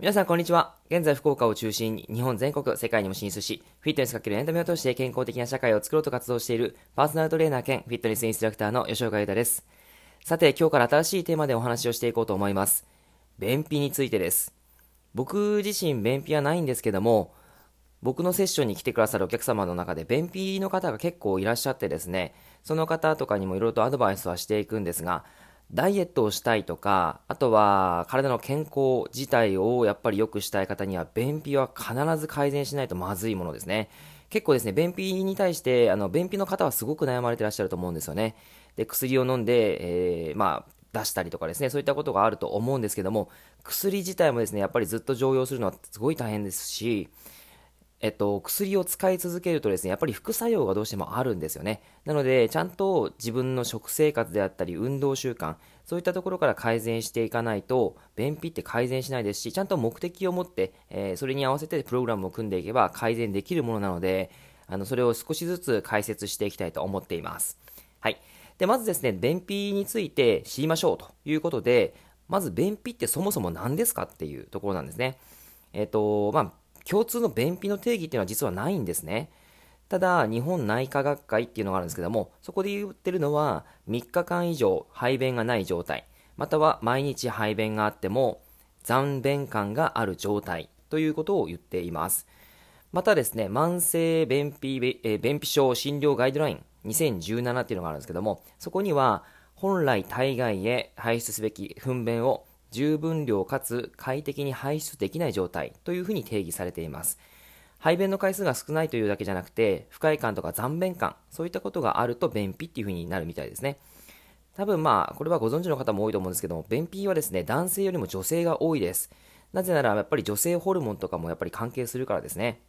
皆さんこんにちは。現在福岡を中心に日本全国、世界にも進出し、フィットネスかけるエンタメを通して健康的な社会を作ろうと活動しているパーソナルトレーナー兼フィットネスインストラクターの吉岡優太です。さて、今日から新しいテーマでお話をしていこうと思います。便秘についてです。僕自身便秘はないんですけども、僕のセッションに来てくださるお客様の中で便秘の方が結構いらっしゃってですね、その方とかにもいろいろとアドバイスはしていくんですが、ダイエットをしたいとか、あとは体の健康自体をやっぱり良くしたい方には、便秘は必ず改善しないとまずいものですね。結構ですね、便秘に対して、あの、便秘の方はすごく悩まれてらっしゃると思うんですよね。で、薬を飲んで、えー、まあ、出したりとかですね、そういったことがあると思うんですけども、薬自体もですね、やっぱりずっと常用するのはすごい大変ですし、えっと、薬を使い続けるとですね、やっぱり副作用がどうしてもあるんですよね。なので、ちゃんと自分の食生活であったり、運動習慣、そういったところから改善していかないと、便秘って改善しないですし、ちゃんと目的を持って、えー、それに合わせてプログラムを組んでいけば改善できるものなので、あの、それを少しずつ解説していきたいと思っています。はい。で、まずですね、便秘について知りましょうということで、まず便秘ってそもそも何ですかっていうところなんですね。えっ、と、まあ、共通の便秘の定義っていうのは実はないんですね。ただ、日本内科学会っていうのがあるんですけども、そこで言ってるのは、3日間以上排便がない状態、または毎日排便があっても、残便感がある状態ということを言っています。またですね、慢性便秘、え便秘症診療ガイドライン2017っていうのがあるんですけども、そこには、本来体外へ排出すべき糞便を十分量かつ快適に排出できない状態というふうに定義されています。排便の回数が少ないというだけじゃなくて、不快感とか残便感、そういったことがあると便秘っていうふうになるみたいですね。多分まあ、これはご存知の方も多いと思うんですけども、便秘はですね、男性よりも女性が多いです。なぜなら、やっぱり女性ホルモンとかもやっぱり関係するからですね。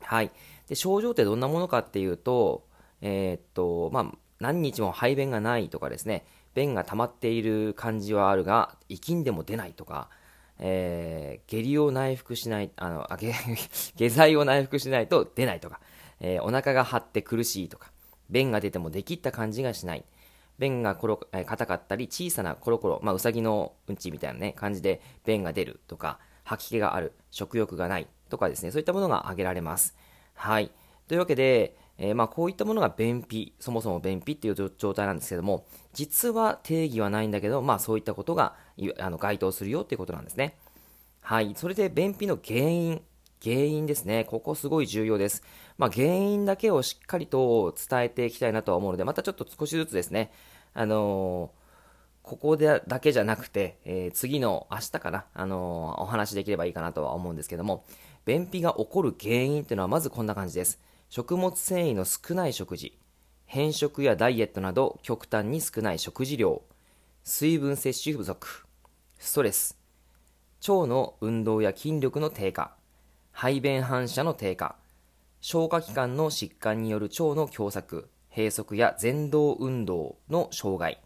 はい。で、症状ってどんなものかっていうと、えー、っと、まあ、何日も排便がないとかですね、便が溜まっている感じはあるが、息んでも出ないとか、えー、下痢を内服しない、あの、あ下 下剤を内服しないと出ないとか、えー、お腹が張って苦しいとか、便が出てもできった感じがしない。便がコロ、えー、硬かったり、小さなコロコロ、まあ、うさぎのうんちみたいなね、感じで便が出るとか、吐き気がある、食欲がないとかですね、そういったものが挙げられます。はい。というわけで、えー、まあこういったものが便秘、そもそも便秘っていう状態なんですけども、実は定義はないんだけど、まあそういったことがあの該当するよっていうことなんですね。はい。それで便秘の原因、原因ですね。ここすごい重要です。まあ原因だけをしっかりと伝えていきたいなとは思うので、またちょっと少しずつですね、あのーここでだけじゃなくて、えー、次の明日かな、あのー、お話できればいいかなとは思うんですけども、便秘が起こる原因っていうのはまずこんな感じです。食物繊維の少ない食事、変色やダイエットなど極端に少ない食事量、水分摂取不足、ストレス、腸の運動や筋力の低下、排便反射の低下、消化器官の疾患による腸の狭窄、閉塞や前動運動の障害、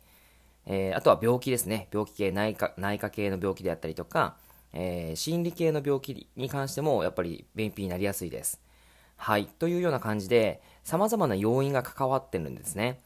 えー、あとは病気ですね。病気系内科、内科系の病気であったりとか、えー、心理系の病気に関してもやっぱり便秘になりやすいです。はい。というような感じで、様々な要因が関わってるんですね。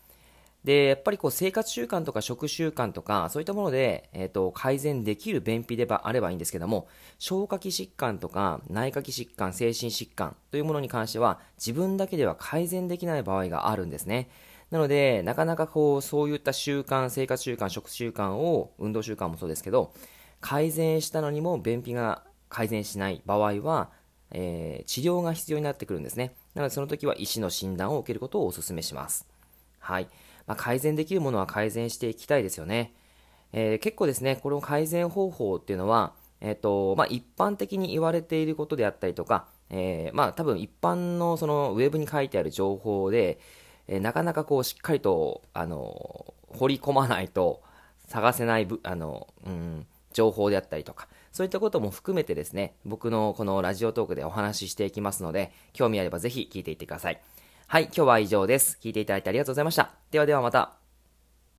で、やっぱりこう生活習慣とか食習慣とか、そういったもので、えっ、ー、と、改善できる便秘であればいいんですけども、消化器疾患とか内科器疾患、精神疾患というものに関しては、自分だけでは改善できない場合があるんですね。なので、なかなかこう、そういった習慣、生活習慣、食習慣を、運動習慣もそうですけど、改善したのにも便秘が改善しない場合は、えー、治療が必要になってくるんですね。なのでその時は医師の診断を受けることをお勧めします。はい。まあ、改善できるものは改善していきたいですよね。えー、結構ですね、この改善方法っていうのは、えっ、ー、と、まあ、一般的に言われていることであったりとか、えー、まあ、多分一般のそのウェブに書いてある情報で、えなかなかこうしっかりと、あの、掘り込まないと探せないあの、うん、情報であったりとか、そういったことも含めてですね、僕のこのラジオトークでお話ししていきますので、興味あればぜひ聞いていってください。はい、今日は以上です。聞いていただいてありがとうございました。ではではまた。